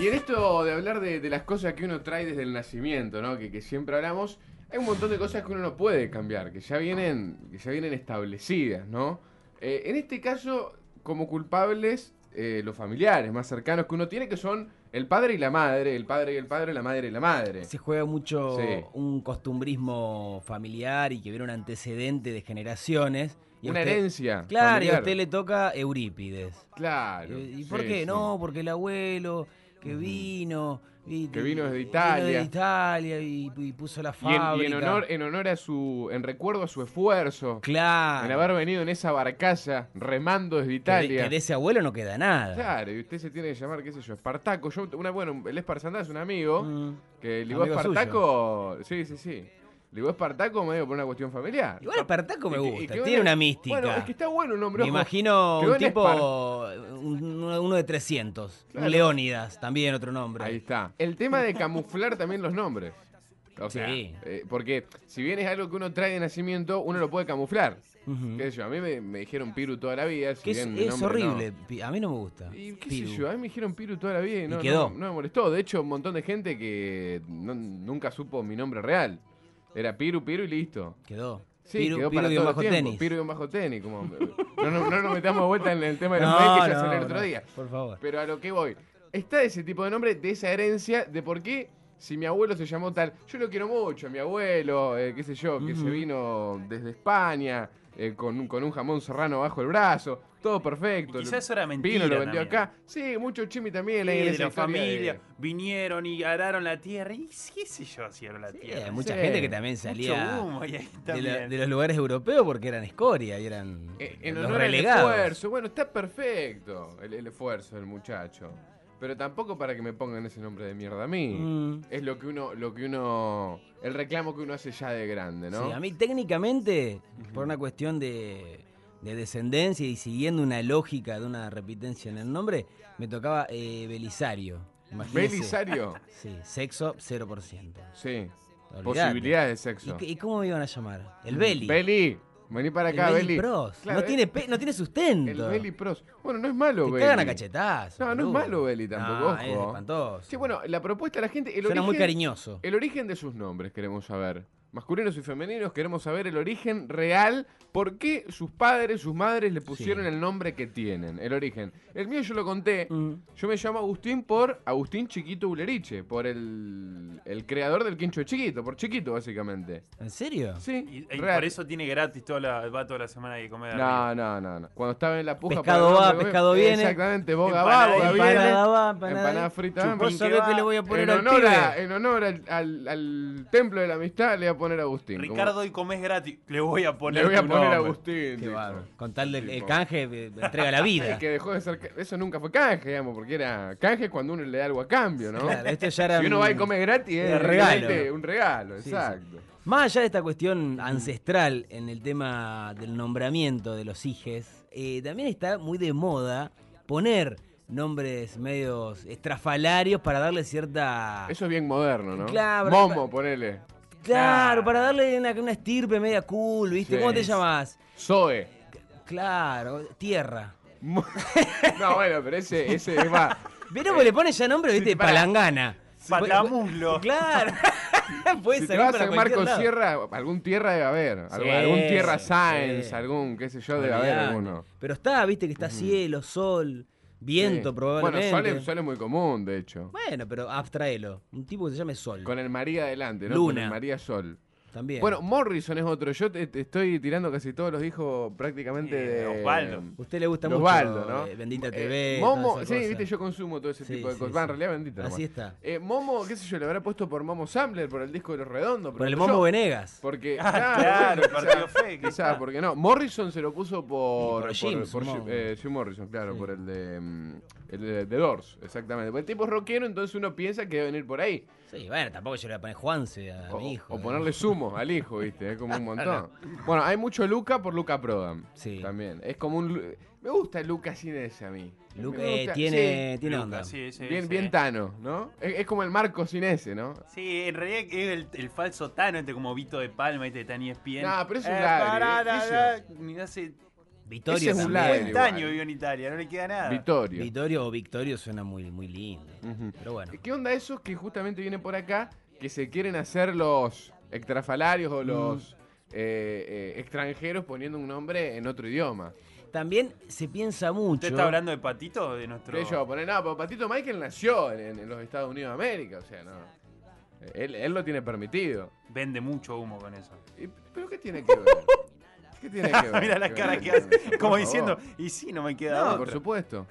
Y en esto de hablar de, de las cosas que uno trae desde el nacimiento, ¿no? Que, que siempre hablamos, hay un montón de cosas que uno no puede cambiar, que ya vienen, que ya vienen establecidas, ¿no? Eh, en este caso, como culpables, eh, los familiares más cercanos que uno tiene, que son el padre y la madre, el padre y el padre, la madre y la madre. Se juega mucho Sí. un costumbrismo familiar y que viene un antecedente de generaciones. Y Una usted- herencia. Claro, y a usted le toca Eurípides. Claro. Eh, ¿Y por sí, qué? sí. No, porque el abuelo que vino. y- Que vino desde Italia. Vino de Italia y, y puso la Y en, fábrica. y en honor, en honor a su, en recuerdo a su esfuerzo, Claro. en haber venido en esa barcaza remando desde Italia. que de ese abuelo no queda nada. Claro, y usted se tiene que llamar, qué sé yo, Espartaco. Yo, una, bueno, el Espartandá es un amigo Mm. que ligó a Espartaco. Sí, sí, sí. Ligó a Espartaco medio por una cuestión familiar. Igual Espartaco me Y que- y gusta, tiene bueno, una mística. Bueno, es que está bueno el nombre. Me imagino un tipo, un- uno de 300, Claro. un Leónidas, también otro nombre. Ahí está. El tema de camuflar también los nombres. O sea, Sí. eh, porque si bien es algo que uno trae de nacimiento, uno lo puede camuflar. Ujú. ¿Qué sé yo? A mí me, me dijeron Piru toda la vida. Si es, no. horrible, a mí no me gusta. Y qué Piru. sé yo, a mí me dijeron Piru toda la vida y no, Y quedó. no- no me molestó. De hecho, un montón de gente que nunca supo mi nombre real. Era Piru, Piru y listo. Quedó. Sí, Piru, quedó Piru para todo el tiempo. tenis. Piru y bajo tenis. Como, no, no, no nos metamos vuelta en el tema de los No, mails que ya salió el otro día. Por favor. Pero a lo que voy. Está ese tipo de nombre, de esa herencia, de por qué si mi abuelo se llamó tal. Yo lo quiero mucho, a mi abuelo, eh, qué sé yo, que se vino desde España, eh, con, un- con un jamón serrano bajo el brazo. Todo perfecto. Y quizás eso era mentira Vino, lo vendió también. acá. Sí, mucho chimi también. Sí, en de la de- familia, vinieron y araron la tierra. Y qué sé yo si la Sí, tierra. hay mucha Sí. gente que también salía humo ahí, ahí de, la- los lugares europeos porque eran escoria y eran Eh, en los honor al relegados. esfuerzo. Bueno, está perfecto el, el esfuerzo del muchacho. Pero tampoco para que me pongan ese nombre de mierda a mí. Mm. Es lo que uno, lo que uno, el reclamo que uno hace ya de grande, ¿no? Sí, a mí técnicamente, por una cuestión de, de descendencia y siguiendo una lógica de una repitencia en el nombre, me tocaba eh, Belisario. Imagínese. Belisario, Sí, sexo 0%. sí. Olvidate. Posibilidades de ¿Y, sexo. y cómo me iban a llamar? El Beli. Beli, vení para El acá, Beli Beli. Pros. Claro, no, eh, tiene pe- no tiene sustento. El Beli Pros. Bueno, no es malo, Te Beli. cagan a cachetazos. No, no es malo Beli tampoco, No, es espantoso. Sí, bueno, la propuesta de la gente, el Suena origen, muy cariñoso. el origen de sus nombres queremos saber. Masculinos y femeninos queremos saber el origen real, por qué sus padres, sus madres le pusieron Sí. el nombre que tienen, el origen. El mío yo lo conté, Mm. yo me llamo Agustín por Agustín Chiquito Uleriche, por el, el creador del quincho de Chiquito, por Chiquito básicamente. ¿En serio? Sí, Y, por eso tiene gratis toda la, va toda la semana de comer. No, no, no, no. Cuando estaba en la puja Pescado para va, pescado viene. Exactamente, boga va, boga Empanada- viene. Empanada va, empanada Empanada frita va, Vos Chupín sabés que que va. le voy a poner en al honor, a- pibe. en honor al, al- al templo de la amistad le voy a poner Agustín. como- Ricardo, hoy comes gratis. Le voy a poner le voy a poner nombre. Agustín. Qué. Con tal el Tipo. canje, eh, entrega la vida. Y que dejó de ser. Eso nunca fue canje, digamos, porque era canje cuando uno le da algo a cambio, ¿no? Claro, esto ya era si uno un- va y come gratis, es regalo. un regalo, Sí, sí. exacto. Más allá de esta cuestión ancestral en el tema del nombramiento de los hijes, eh, también está muy de moda poner nombres medios estrafalarios para darle cierta... Eso es bien moderno, ¿no? Claro, Momo, ponele. Claro, para darle una, una estirpe media cool, ¿viste? Sí. ¿Cómo te llamas? Zoe. Claro, tierra. No, bueno, pero ese, ese es más. Pero le pones ya nombre, ¿viste? Palangana. Patamuslo. Claro. Puede Si te vas a Marco. Sierra, algún tierra debe haber. Algún, Sí, algún tierra Science, sí. algún, qué sé yo, debe haber alguno. Pero está, viste que está cielo, sol, viento Sí. probablemente. Bueno, sol es, sol es muy común, de hecho. Bueno, pero abstraelo. Un tipo que se llame Sol. Con el María adelante, ¿no? Luna. Con el María Sol. También. Bueno, Morrison es otro. Yo te, te estoy tirando casi todos los hijos prácticamente Eh, de. Osvaldo. Usted le gusta de mucho Osvaldo, ¿no? eh, Bendita Eh, TV. Momo, sí, cosa. viste, yo consumo todo ese Sí, tipo de sí, cosas. sí. Va, en realidad, bendita. nomás. Así está. Eh, Momo, qué sé yo, le habrá puesto por Momo Sampler, por el disco de los redondos. Por el Momo yo. Venegas. Porque, Ah, claro, claro, el quizá- porque no. Morrison se lo puso por. por Jim, por, eh, Jim Morrison, claro, Sí. por el de. mm, El de The Doors, exactamente. Porque el tipo es rockero, entonces uno piensa que debe venir por ahí. Sí, bueno, tampoco yo le voy a poner Juanse a O, mi hijo. o ponerle sumo al hijo, ¿viste? Es como un montón. Bueno, hay mucho Luca por Luca Prodan. Sí. También. Es como un. Me gusta Luca sin ese a mí. Luca, Me eh, gusta- tiene, sí. tiene Luca, onda. sí, sí, bien, sí. bien Tano, ¿no? Es, es como el Marco sin ese, ¿no? Sí, en realidad es el, el falso Tano, este como Vito de Palma, este de Tani Espien. Nah, pero es ladri, pará, ¿eh? Eso- da, ni hace Vittorio es un también. ladri. 50 años igual. vivió en Italia, no le queda nada. Vittorio. Vittorio o Victorio suena muy, muy lindo. Ujú. Pero bueno. ¿Qué onda esos que justamente vienen por acá, que se quieren hacer los extrafalarios Mm. o los eh, eh, extranjeros poniendo un nombre en otro idioma? También se piensa mucho. ¿Usted está hablando de Patito o de nuestro...? Que yo, poner, no, pero Patito Michael nació en, en los Estados Unidos de América, o sea, no. Él, él lo tiene permitido. Vende mucho humo con eso. Y- ¿Pero qué tiene que ver? ¿Qué tiene que ver? Mira la cara que hace. Como diciendo, y sí, no me queda No, otra. por supuesto.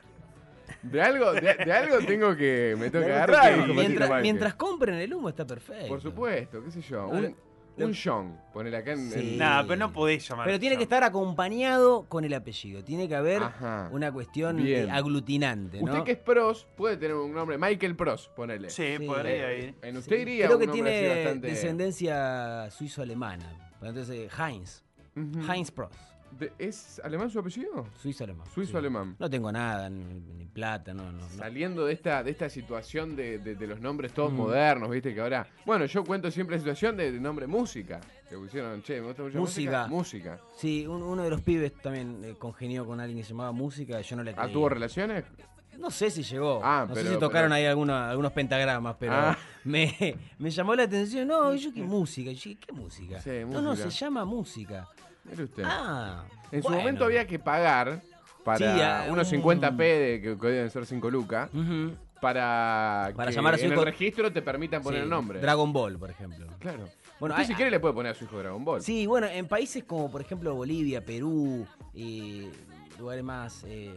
De algo, de, de algo tengo que. Me tengo que agarrar. que mientras, mientras compren el humo está perfecto. Por supuesto, qué sé yo. Un, un John, poner acá en. Sí. en- Nada, pero no podés llamar. Pero tiene que estar acompañado con el apellido. Tiene que haber Ajá. una cuestión Bien. eh, aglutinante, ¿no? Usted que es pros, puede tener un nombre, Michael Pros, ponele. Sí, Sí. podría Eh, ir. En usted iría Creo un que tiene bastante. descendencia suizo-alemana. Entonces, Heinz. Ujú. Heinz Pross. De- ¿Es alemán su apellido? Suizo-alemán. Suizo-alemán. No tengo nada, ni, ni plata, no, no. no. Saliendo de esta, de esta situación de, de- de los nombres todos Mm. modernos, viste que ahora. Bueno, yo cuento siempre la situación de, nombre música. Que pusieron, che, me gusta mucho Música. música. Música. Sí, un- uno de los pibes también eh, congenió con alguien que se llamaba música. Yo no le ¿Ah, tuvo relaciones? No sé si llegó. Ah, no sé si tocaron pero- ahí alguna- algunos pentagramas, pero Ah. me, me llamó la atención. No, yo qué música. Yo dije, ¿qué música? Sí, no, no, música. se llama música. Mire usted. Ah. en su bueno. momento había que pagar para Sí, a- unos un- 50p, de, que, que deben ser 5 lucas, para, Para que llamar a su en hijo- el registro te permitan poner Sí, el nombre. Dragon Ball, por ejemplo. Claro. Bueno, Usted hay- si quiere le puede poner a su hijo Dragon Ball. Sí, bueno, en países como por ejemplo Bolivia, Perú, y lugares más eh,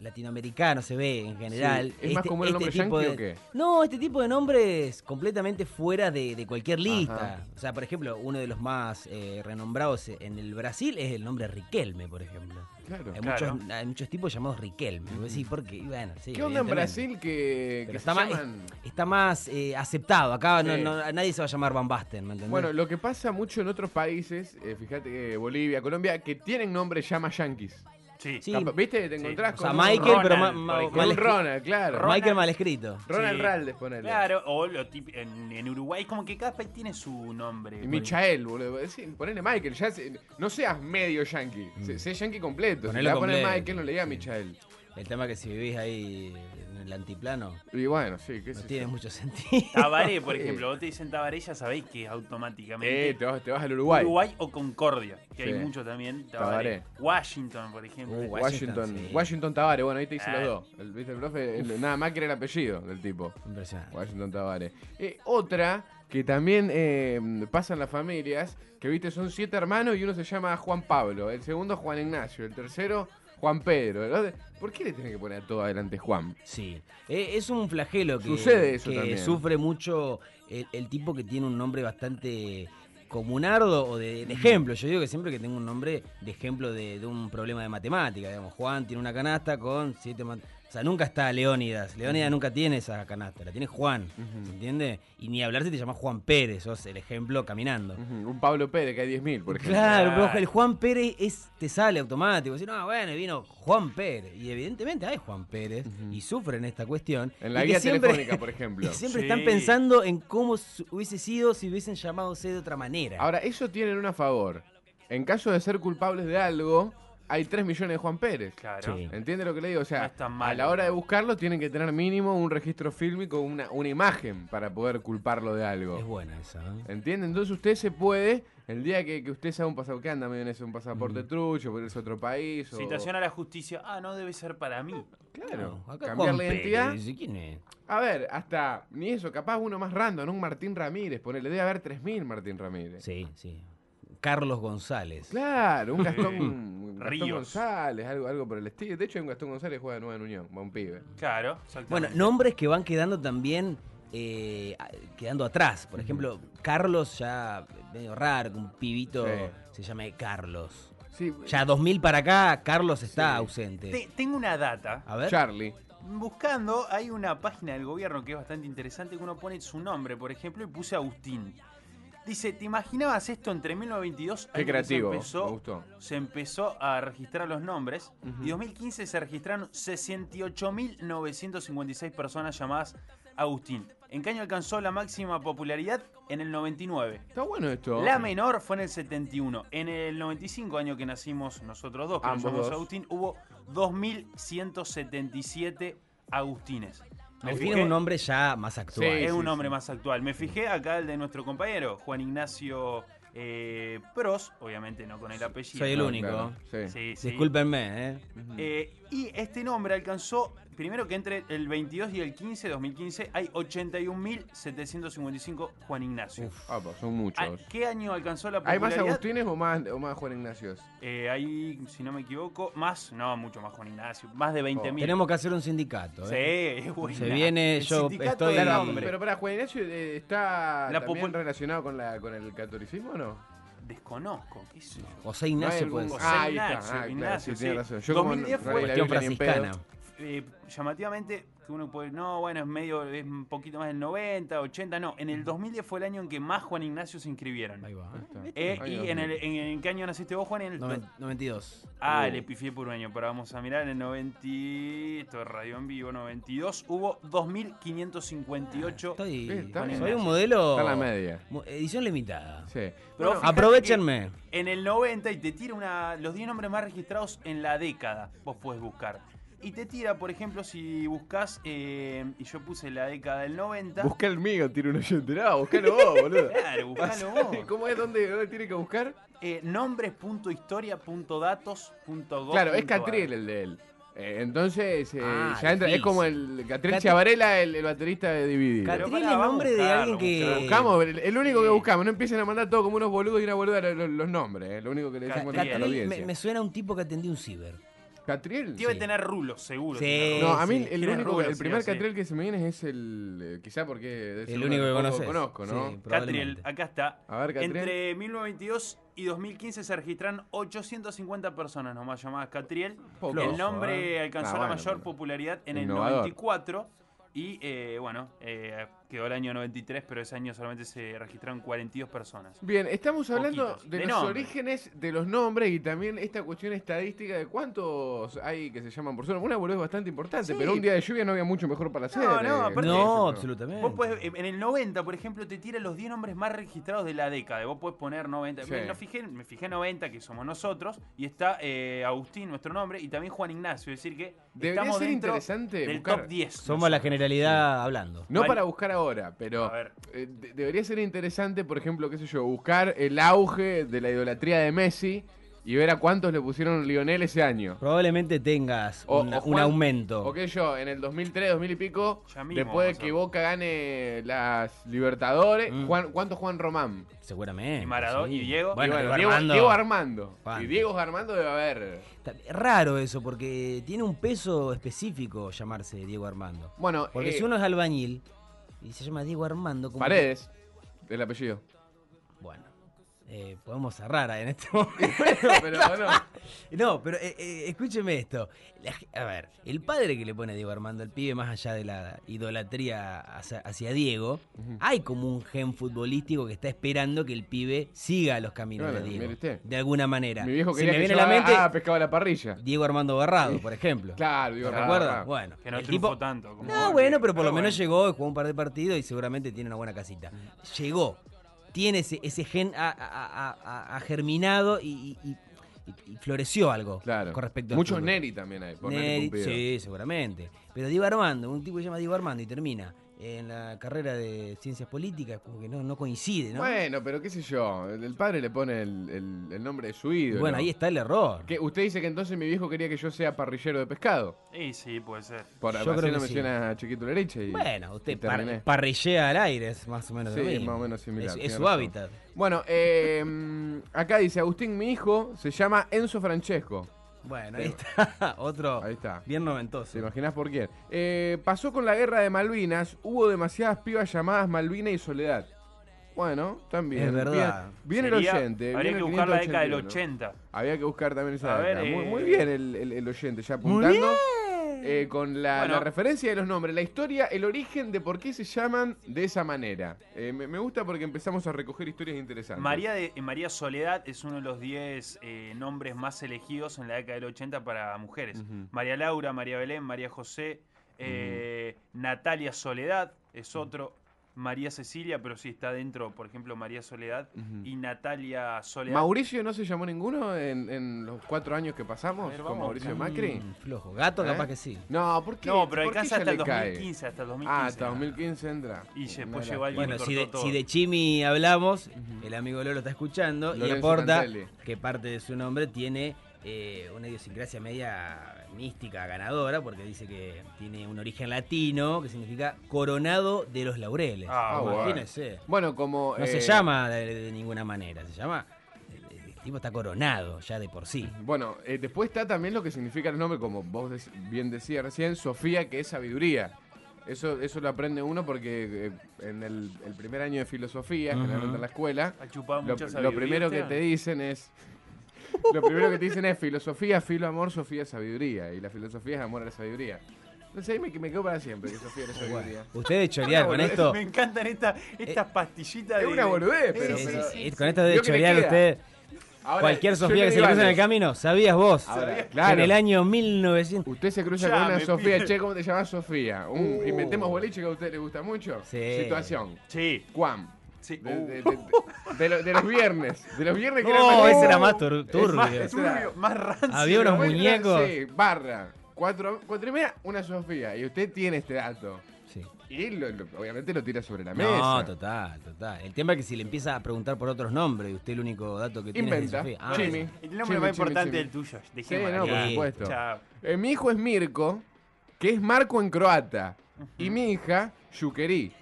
latinoamericanos se ve en general. ¿Es más común el nombre tipo yankee de- o qué? No, este tipo de nombres completamente fuera de, de cualquier lista. Ajá. O sea, por ejemplo, uno de los más eh, renombrados en el Brasil es el nombre Riquelme, por ejemplo. Claro. Hay, Claro. muchos, hay muchos tipos llamados Riquelme. Y vos decís, ¿por qué? Y bueno, sí, ¿Qué onda en. Brasil que, que está se más, llaman... está más eh, aceptado. Acá no- Sí. no- nadie se va a llamar Van Basten, ¿me entendés? Bueno, lo que pasa mucho en otros países, eh, fíjate que Bolivia, Colombia, que tienen nombres llama yankees. Sí. Sí. ¿Viste? Te encontrás o con sea, un- Michael, pero ma- Ronald, ma- con mal Ronald, claro. Ronald- Michael mal escrito. Ronald Sí. Raldes, ponele. Claro, o lo típico, en, en Uruguay, como que cada país tiene su nombre. Y Michael, boludo. Sí, ponele Michael. Ya se- no seas medio yankee. Se- Sé yankee completo. Ponelo si le vas a poner Michael, no le digas sí. Michael. El tema que si vivís ahí el antiplano, Y bueno, sí, qué no tiene mucho sentido. Tabaré, por ejemplo, vos te dicen Tabaré, ya sabéis que automáticamente. Eh, te vas, te vas al Uruguay. Uruguay o Concordia, que Sí. hay mucho también. Tabaré. Tabaré. Washington, por ejemplo. Uh, Washington, Washington, Washington, sí. Tavares, bueno, ahí te hice Ah. los dos. El, ¿Viste el profe? El- nada más que era el apellido del tipo. Impresionante. Washington Tavares. Eh, otra que también eh, pasa en las familias, que viste, son siete hermanos y uno se llama Juan Pablo, el segundo Juan Ignacio, el tercero Juan Pedro. otro- ¿Por qué le tienen que poner a todo adelante Juan? Sí, Eh, es un flagelo que, Sucede eso que también. sufre mucho el, el tipo que tiene un nombre bastante comunardo o de, de ejemplo. Yo digo que siempre que tengo un nombre de ejemplo de, de un problema de matemática, digamos, Juan tiene una canasta con siete mat- O sea, nunca está Leónidas. Leónidas nunca tiene esa canasta, la tiene Juan. ¿Se entiende? Y ni hablar si te llamas Juan Pérez, sos el ejemplo caminando. Un Pablo Pérez, que hay 10.000, por ejemplo. Claro, pero Claro. el Juan Pérez es, te sale automático. Decís, no, bueno, y vino Juan Pérez. Y evidentemente hay Juan Pérez y sufren esta cuestión. En la guía siempre- telefónica, por ejemplo. Y siempre Sí. están pensando en cómo hubiese sido si hubiesen llamado de otra manera. Ahora, eso tienen una a favor. En caso de ser culpables de algo, hay 3 millones de Juan Pérez. Claro. Sí. ¿Entiende lo que le digo? O sea, No es tan a la hora de buscarlo tienen que tener mínimo un registro fílmico, una, una imagen para poder culparlo de algo. es buena esa. ¿eh? ¿Entiende? Entonces usted se puede, el día que, que usted sea un pasaporte, que anda medio en eso, un pasaporte trucho, por irse a otro país. O, Citación a la justicia. Ah, no debe ser para mí. Claro, No, acá cambiar Juan la Pérez, identidad. dice, ¿Quién es? A ver, hasta ni eso, capaz uno más random, un Martín Ramírez, ponele, debe haber 3.000 Martín Ramírez. Sí, sí. Carlos González. Claro, un Gastón, un Gastón Ríos. González, algo, algo por el estilo. De hecho, hay un Gastón González que juega de nueva en Unión, va un pibe. Claro, Bueno, nombres que van quedando también eh, quedando atrás. Por ejemplo, Carlos ya medio raro, que un pibito Sí. se llame Carlos. Sí, Ya 2000 para acá, Carlos está Sí. ausente. Te- tengo una data. A ver. Charlie. Buscando, hay una página del gobierno que es bastante interesante que uno pone su nombre, por ejemplo, y puse Agustín. Dice, ¿te imaginabas esto entre 1922? Qué creativo, Se empezó, me gustó. se empezó a registrar los nombres. Ujú. Y 2015 se registraron 68.956 personas llamadas Agustín. ¿En qué año alcanzó la máxima popularidad? En el 99. Está bueno esto. La menor fue en el 71. En el 95, año que nacimos nosotros dos, que nos Ambos llamamos. Agustín, hubo 2.177 Agustines. Me Agustín fijé- es un nombre ya más actual. Sí, es un sí, nombre sí. más actual. Me fijé acá el de nuestro compañero, Juan Ignacio eh, Pros, obviamente no con el apellido. Soy el único. claro, sí. Sí, sí. Discúlpenme, ¿eh? Eh, y este nombre alcanzó, primero que entre el 22 y el 15, 2015, hay 81.755 Juan Ignacio. Ah, pues son muchos. ¿Qué año alcanzó la ¿Hay popularidad? más Agustines o más, o más Juan Ignacios? Eh, hay, si no me equivoco, más, no, mucho más Juan Ignacio, más de 20.000. Tenemos que hacer un sindicato, Sí, ¿eh? es buena. Se viene, El yo sindicato estoy- del Claro. Pero para Juan Ignacio eh, está La también relacionado con, la, con el catolicismo o no? Desconozco, qué sé yo. José ¿No hay Ignacio, algún- pues. José Ah, Ignacio, claro, Ignacio, sí, tiene sí. razón. Yo como 2010 no fue Cuestión franciscana. Eh, llamativamente, que uno puede, no, bueno, es medio, es un poquito más del 90, 80, no. En el 2010 fue el año en que más Juan Ignacio se inscribieron. Ahí va. Eh, Ahí y va. en, el, en, en qué año naciste vos, Juan? En el, Noven- 92. ah, Uh. le pifié por un año, pero vamos a mirar, en el 90, esto es radio en vivo, 92, hubo 2.558. Estoy, Sí, está soy un modelo. Está en la media. Edición limitada. Sí. Pero Bueno, Aprovechenme. En el 90 y te tira una, los 10 nombres más registrados en la década, vos podés buscar. Y te tira, por ejemplo, si buscas, eh, y yo puse la década del 90. busca el mío, tira un oyente. No, buscalo vos, boludo. Claro, buscalo vos. ¿Cómo es? ¿Dónde, ¿Dónde tiene que buscar? Eh, nombres.historia.datos.gov. Claro, es Catriel el de él. Eh, entonces, eh, Ah, ya entra, es como el Catriel Catri- Chavarela, el, el baterista de Dividido. Catriel es nombre de alguien que. Buscamos, el, el único que buscamos, no empiecen a mandar todo como unos boludos y una boluda los, los- nombres, eh, lo único que le decimos a la audiencia. me, me suena a un tipo que atendía un ciber. ¿Catriel? Debe Sí. tener rulos, seguro. Sí. No, a mí sí. el único, rulos, el primer. Catriel que se me viene es el, eh, quizá porque El único que conoces. conozco, ¿no? Sí, Catriel, acá está. A ver, Catriel. Entre 1922 y 2015 se registraron 850 personas nomás llamadas Catriel. Poco, el nombre ¿eh? alcanzó Ah, la mayor popularidad en Innovador. el 94 y eh, bueno, eh, quedó el año 93, pero ese año solamente se registraron 42 personas. Bien, estamos hablando Poquitos. de, De los orígenes de los nombres y también esta cuestión estadística de cuántos hay que se llaman por zona. Una boludez bastante importante, Sí. pero un día de lluvia no había mucho mejor para hacer. No, no, eh, aparte- No, eso, absolutamente. Vos podés- en el 90, por ejemplo, te tira los 10 nombres más registrados de la década. Vos podés poner 90. Sí. Me, lo fijé, me fijé 90, que somos nosotros, y está eh, Agustín, nuestro nombre, y también Juan Ignacio. Es decir, que Debería estamos ser dentro interesante del buscar- top 10. Somos la generalidad hablando. No Vale. para buscar ahora, pero eh, de- debería ser interesante, por ejemplo, qué sé yo, buscar el auge de la idolatría de Messi y ver a cuántos le pusieron Lionel ese año. Probablemente tengas O- una- o un Juan- aumento. O que yo, en el 2003, 2000 y pico, Ya mismo después de vamos a- que Boca gane las Libertadores, Mm. Juan, ¿cuánto Juan Román? Seguramente. Y Maradona, y Diego. Bueno, Y Diego Diego, Armando. Diego Armando. Y Diego Armando debe haber. Está- Es raro eso, porque tiene un peso específico llamarse Diego Armando. Bueno, Porque eh, si uno es albañil y se llama Diego Armando, como que- Paredes, el apellido. Eh, podemos cerrar en este momento. pero bueno, No, pero eh, eh, escúcheme esto. La a ver, el padre que le pone a Diego Armando al pibe, más allá de la idolatría hacia, hacia Diego, hay como un gen futbolístico que está esperando que el pibe siga los caminos Bueno, de Diego. De alguna manera. mi viejo Se quería me que viene yo a la mente ah, pescaba la parrilla. Diego Armando Barrado, por ejemplo. Claro, Diego ¿Te Armando. Bueno, Que no el triunfó tipo- tanto. Como No, bueno, pero por lo bueno. menos llegó, jugó un par de partidos y seguramente tiene una buena casita. Llegó, tiene ese, ese gen ha, ha- ha- ha germinado y, y- y- y floreció algo Claro. con respecto al Muchos. Neri también hay. Por Neri sí, seguramente. Pero Diego Armando, un tipo que se llama Diego Armando y termina en la carrera de ciencias políticas, como que no, no coincide, ¿no? Bueno, pero qué sé yo. El, padre le pone el, el- el nombre de su Y ídolo. bueno, ahí está el error. Que usted dice que entonces mi viejo quería que yo sea parrillero de pescado. Sí, sí, puede ser. Por Yo creo que sí. mención a Chiquito Leche. Y, Bueno, y usted terminé. par- parrillea al aire, es más o menos lo Sí, mismo. más o menos similar, Es, su razón. hábitat. Bueno, eh, acá dice Agustín, mi hijo se llama Enzo Francesco. Bueno, ahí está. Otro Ahí está. bien noventoso. ¿Te imaginas por quién? Eh, pasó con la guerra de Malvinas, hubo demasiadas pibas llamadas Malvina y Soledad. Bueno, también. Es verdad. Bien, bien el Sería- oyente. Habría bien que el buscar la década del 581. 80. Había que buscar también esa A ver, década. muy, eh, muy bien el, el- el oyente, ya Muy apuntando. bien. Eh, con la, Bueno. la referencia de los nombres, la historia, el origen de por qué se llaman de esa manera. Eh, me, me gusta porque empezamos a recoger historias interesantes. María, de, María Soledad es uno de los 10 eh, nombres más elegidos en la década del 80 para mujeres. María Laura, María Belén, María José, Natalia Soledad es otro. María Cecilia, pero sí está dentro, por ejemplo, María Soledad y Natalia Soledad. Mauricio no se llamó ninguno en, en los cuatro años que pasamos ver, con Mauricio. Macri. Mm, flojo. Gato, ¿Eh? capaz que sí. No, ¿por qué? No, pero ¿Por qué alcanza hasta el le cae? 2015, hasta el 2015. Ah, hasta 2015 entra. Y después llegó alguien Bueno, y si de, todo. si de Chimi hablamos, el amigo Lolo está escuchando y aporta Cantelli. que parte de su nombre tiene eh, una idiosincrasia media mística, ganadora, porque dice que tiene un origen latino que significa coronado de los laureles. Ah, bueno. Imagínese. Bueno, como. No eh, se llama de, de ninguna manera, se llama. El, el tipo está coronado ya de por sí. Bueno, eh, después está también lo que significa el nombre, como vos bien decías recién, Sofía, que es sabiduría. Eso, eso lo aprende uno porque eh, en el, el primer año de filosofía, generalmente en la escuela, lo, primero que te dicen es. Lo primero que te dicen es filosofía, filo, amor, Sofía, sabiduría. Y la filosofía es amor a la sabiduría. Entonces ahí me, me quedo para siempre que Sofía es sabiduría. Ustedes chorear con esto. Me encantan esta- estas pastillitas Es una boludez, pero. Sí, sí, pero- sí, con esto de chorear queda. usted. Ahora, Cualquier Sofía que se le cruza en el camino, ¿sabías vos? Ahora, claro. en el año 1900. Usted se cruza Ya, con una Sofía, pide. che, ¿cómo te llamas Sofía? Un, Uh. Inventemos boliche que a usted le gusta mucho. Sí. Situación. Sí, Juan. sí. De, Uh. de- de- de lo- de los viernes. De los viernes que No, ese era más- más tur- Es turbio. más- Más turbio, rancio. Había unos muñecos. Sí, barra. Cuatro, cuatro y media, una Sofía. Y usted tiene este dato. Sí. Y lo- lo- obviamente lo tira sobre la mesa. No, total, total. El tema es que si le empieza a preguntar por otros nombres y usted el único dato que tiene Inventa. es de Sofía. Ah, Jimmy. El nombre más importante del tuyo. Sí, no, por supuesto. Chao. Eh, mi hijo es Mirko, que es Marco en croata. Y mi hija, Yukeri,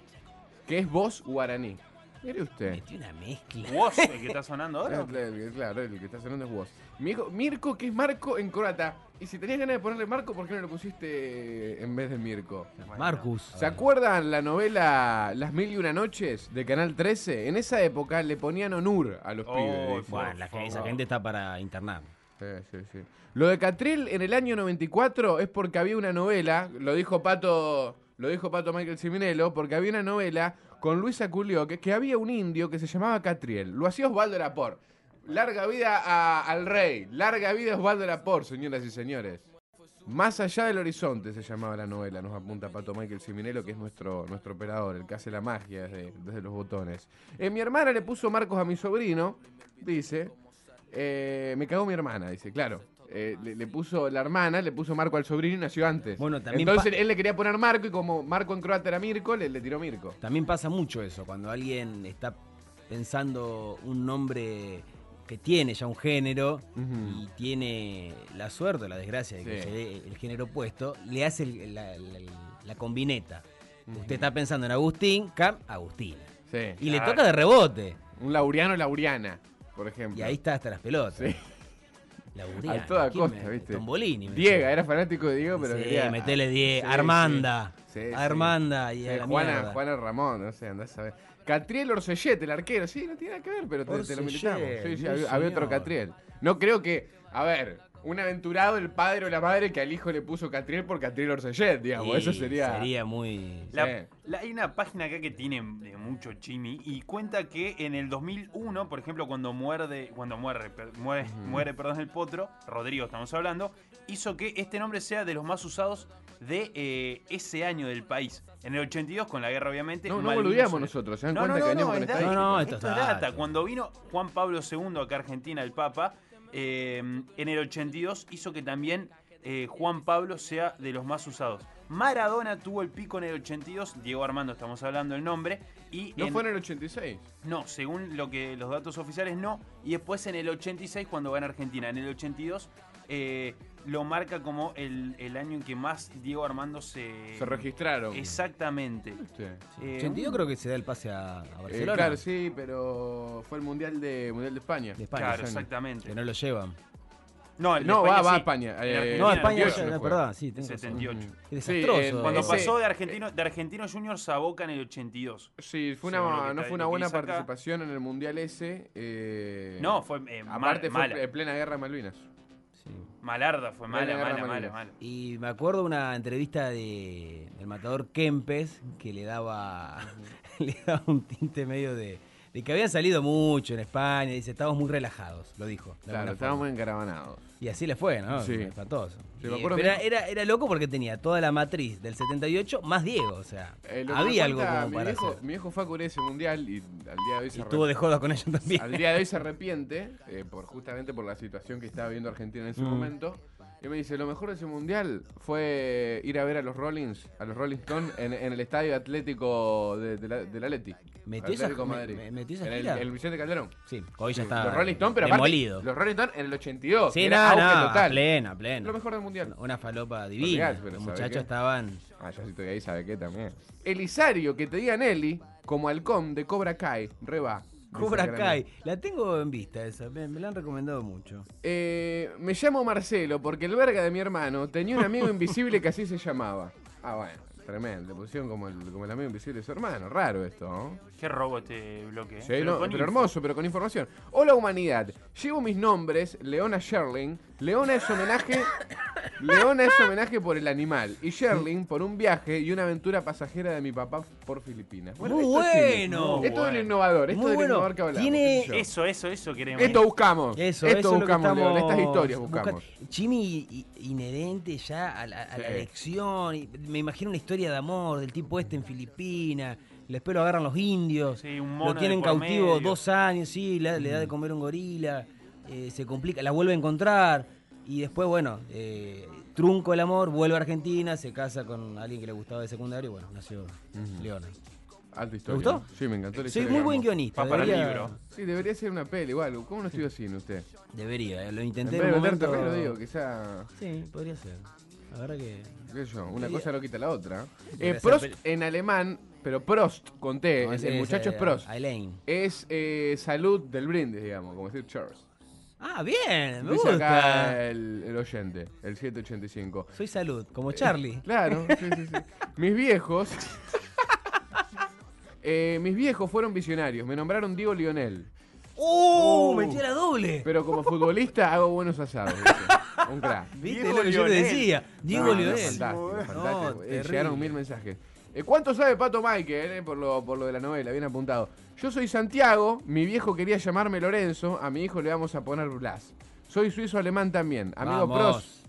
que es voz guaraní. Mire usted. Metió una mezcla. ¿Vos, el que está sonando ahora? Claro, el que está sonando es vos. Mi hijo, Mirko, que es Marco en croata. Y si tenías ganas de ponerle Marco, ¿por qué no lo pusiste en vez de Mirko? Marcus. ¿Se acuerdan la novela Las Mil y Una Noches de Canal 13? En esa época le ponían honor a los Oh, pibes. Bueno, la, esa gente está para internar. Sí, sí, sí. Lo de Catriel en el año 94 es porque había una novela, lo dijo Pato, lo dijo Pato Michael Ciminello, porque había una novela con Luisa Culio que, había un indio que se llamaba Catriel. Lo hacía Osvaldo Lapor. Larga vida a- al rey, larga vida Osvaldo Lapor, señoras y señores. Más allá del horizonte se llamaba la novela, nos apunta Pato Michael Ciminello, que es nuestro, nuestro operador, el que hace la magia desde, desde los botones. Eh, mi hermana le puso Marcos a mi sobrino, dice. Eh, me cagó mi hermana, dice, claro. Eh, le, le puso la hermana, le puso Marco al sobrino y nació antes. Bueno, también Entonces él le quería poner Marco y como Marco en croata era Mirko, le, le tiró Mirko. También pasa mucho eso, cuando alguien está pensando un nombre que tiene ya un género y tiene la suerte o la desgracia de que Sí. se dé el género opuesto, le hace el- la, la- la combineta. Usted está pensando en Agustín, Cam, Agustina. Sí. Y le toca de rebote. Un Lauriano Lauriana, por ejemplo. Y ahí está hasta las pelotas. Sí. A toda ¿quién costa, me- ¿viste? Tombolini. Diego, era fanático de Diego, pero sí, quería- metele 10. Sí, Armanda. sí. Armanda y a Sí, la Juana, Ramón, no sé, andás a ver. Catriel Orsellet, el arquero, sí, no tiene nada que ver, pero te, te lo militamos. Sí, había, había otro. Catriel. No creo que, a ver, un aventurado, el padre o la madre que al hijo le puso Catriel por Catriel Orsellet, digamos, eso sería... Sería muy. La- Sí. la- hay una página acá que tiene de mucho chimi y cuenta que en el 2001, por ejemplo, cuando muerde, cuando muere, per- muere, muere perdón, el potro, Rodrigo estamos hablando, hizo que este nombre sea de los más usados de eh, ese año del país. En el 82, con la guerra obviamente. No, no sobre- nosotros, ¿se dan No, cuenta no, que no, no? No, no, esto, esto es es data. data. Cuando vino Juan Pablo II acá a Argentina, el Papa, eh, en el 82 hizo que también eh, Juan Pablo sea de los más usados. Maradona tuvo el pico en el 82, Diego Armando estamos hablando el nombre, y ¿No en- fue en el 86? no, según lo que los datos oficiales no, y después en el 86 cuando gana Argentina, en el 82 eh, lo marca como el, el año en que más Diego Armando se... Se registraron. Exactamente. Sí. Eh, 82 creo que se da el pase a, a Eh, Barcelona. claro, sí, pero fue el Mundial de Mundial de España. De España. Claro, exactamente. Que no lo llevan. No, el No, va, España va a sí. España. Eh, No, España, el ya, 98 es fue. verdad, sí, razón. 78. Qué Sí, desastroso. eh, Cuando Ese- pasó de Argentino, de Argentino Juniors a Boca en el 82. Sí, fue una, no está- fue una buena acá. participación en el Mundial ese. eh, No, fue eh, Aparte mal- fue mala. en plena guerra de Malvinas. Malarda fue mala, mala, mala, mala. Y me acuerdo una entrevista de del matador Kempes que le daba, le daba un tinte medio de, de que habían salido mucho en España. Dice, estábamos muy relajados, lo dijo. Claro, estábamos muy encaravanados. Y así le fue, ¿no? Sí. Sí, me Y- acuerdo pero era, era loco porque tenía toda la matriz del 78 más Diego, o sea, Eh, había algo cuenta como mi para viejo, hacer. Mi viejo fue a cubrir ese mundial y al día de hoy se estuvo de joda con ellos también. Al día de hoy se arrepiente, eh, por justamente por la situación que estaba viviendo Argentina en ese Mm. momento. Y me dice, lo mejor de ese mundial fue ir a ver a los Rollins, a los Rolling Stones, en, en el estadio atlético de, de la, del Atleti. ¿Metió esa- Atlético Madrid. me- metió esa En el, gira? el Vicente Calderón. Sí, hoy ya está los Rolling Stones, pero aparte, demolido. los Rolling Stones en el 82. Sí, no, era auge no, total. plena, plena. Lo mejor del mundial. Una falopa divina. Pero Los ¿sabe muchachos qué? estaban... Ah, ya si estoy ahí, ¿sabe qué también? Elisario, que te diga Nelly, como halcón de Cobra Kai, reba. Cobra Kai. La tengo en vista esa, me, me la han recomendado mucho. Eh, me llamo Marcelo porque el verga de mi hermano tenía un amigo invisible que así se llamaba. Ah, bueno, tremendo. Le pusieron como el, como el amigo invisible de su hermano. Raro esto, ¿no? Qué robo este bloque. ¿eh? Sí, Pero no, hermoso, pero con información. Hola humanidad, llevo mis nombres, Leona Sherling. Leona es homenaje, Leona es homenaje por el animal y Sherling por un viaje y una aventura pasajera de mi papá por Filipinas. Muy esto es bueno. chimi. Esto es Bueno. lo innovador, esto Muy es lo bueno. innovador que hablamos. Tiene-. Eso, eso, eso queremos. Esto buscamos. Eso, esto eso es lo que buscamos, León, estamos estas historias buscamos. buscando. Chimi inherente ya a la, a la Sí. elección. Me imagino una historia de amor del tipo este en Filipinas. Después lo agarran los indios. Sí, un lo mono tienen cautivo medio. dos años, sí, le, le da de comer un gorila. eh, se complica, la vuelve a encontrar. Y después, bueno, eh, trunco el amor, vuelve a Argentina, se casa con alguien que le gustaba de secundario. y Bueno, nació Leona. Alta historia. gustó? Sí, me encantó la Soy muy buen guionista. Para el debería- libro. Sí, debería ser una peli igual. ¿Cómo no estudió cine usted? Debería, lo En intenté vez en un momento. digo, quizá... Sí, podría ser. La verdad que. qué sé yo, una cosa no quita la otra. Eh, ser Prost en alemán, pero Prost, conté, el, muchacho es Prost. Elaine. Es eh, salud del brindis, digamos, como decir Charles. Ah, bien, me Dice acá gusta. el, el oyente, el 785. Soy salud, como Charlie. Claro, sí, sí, sí. Mis viejos. eh, mis viejos fueron visionarios. Me nombraron Diego Lionel. ¡Oh! Metí la doble. Pero como futbolista hago buenos asados. Un crack. ¿Viste Diego lo que yo te decía? Diego No, no, Lionel. fantástico, fantástico. No, Eh, llegaron mil mensajes. Eh, ¿Cuánto sabe Pato Michael eh, por, lo, por lo de la novela? Bien apuntado. Yo soy Santiago, mi viejo quería llamarme Lorenzo, a mi hijo le vamos a poner Blas. Soy suizo-alemán también, amigo Vamos. Prost.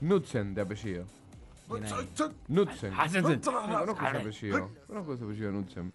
Nutzen de apellido. Bien ahí. Nutzen. No conozco ese apellido. Conozco ese apellido, Nutzen.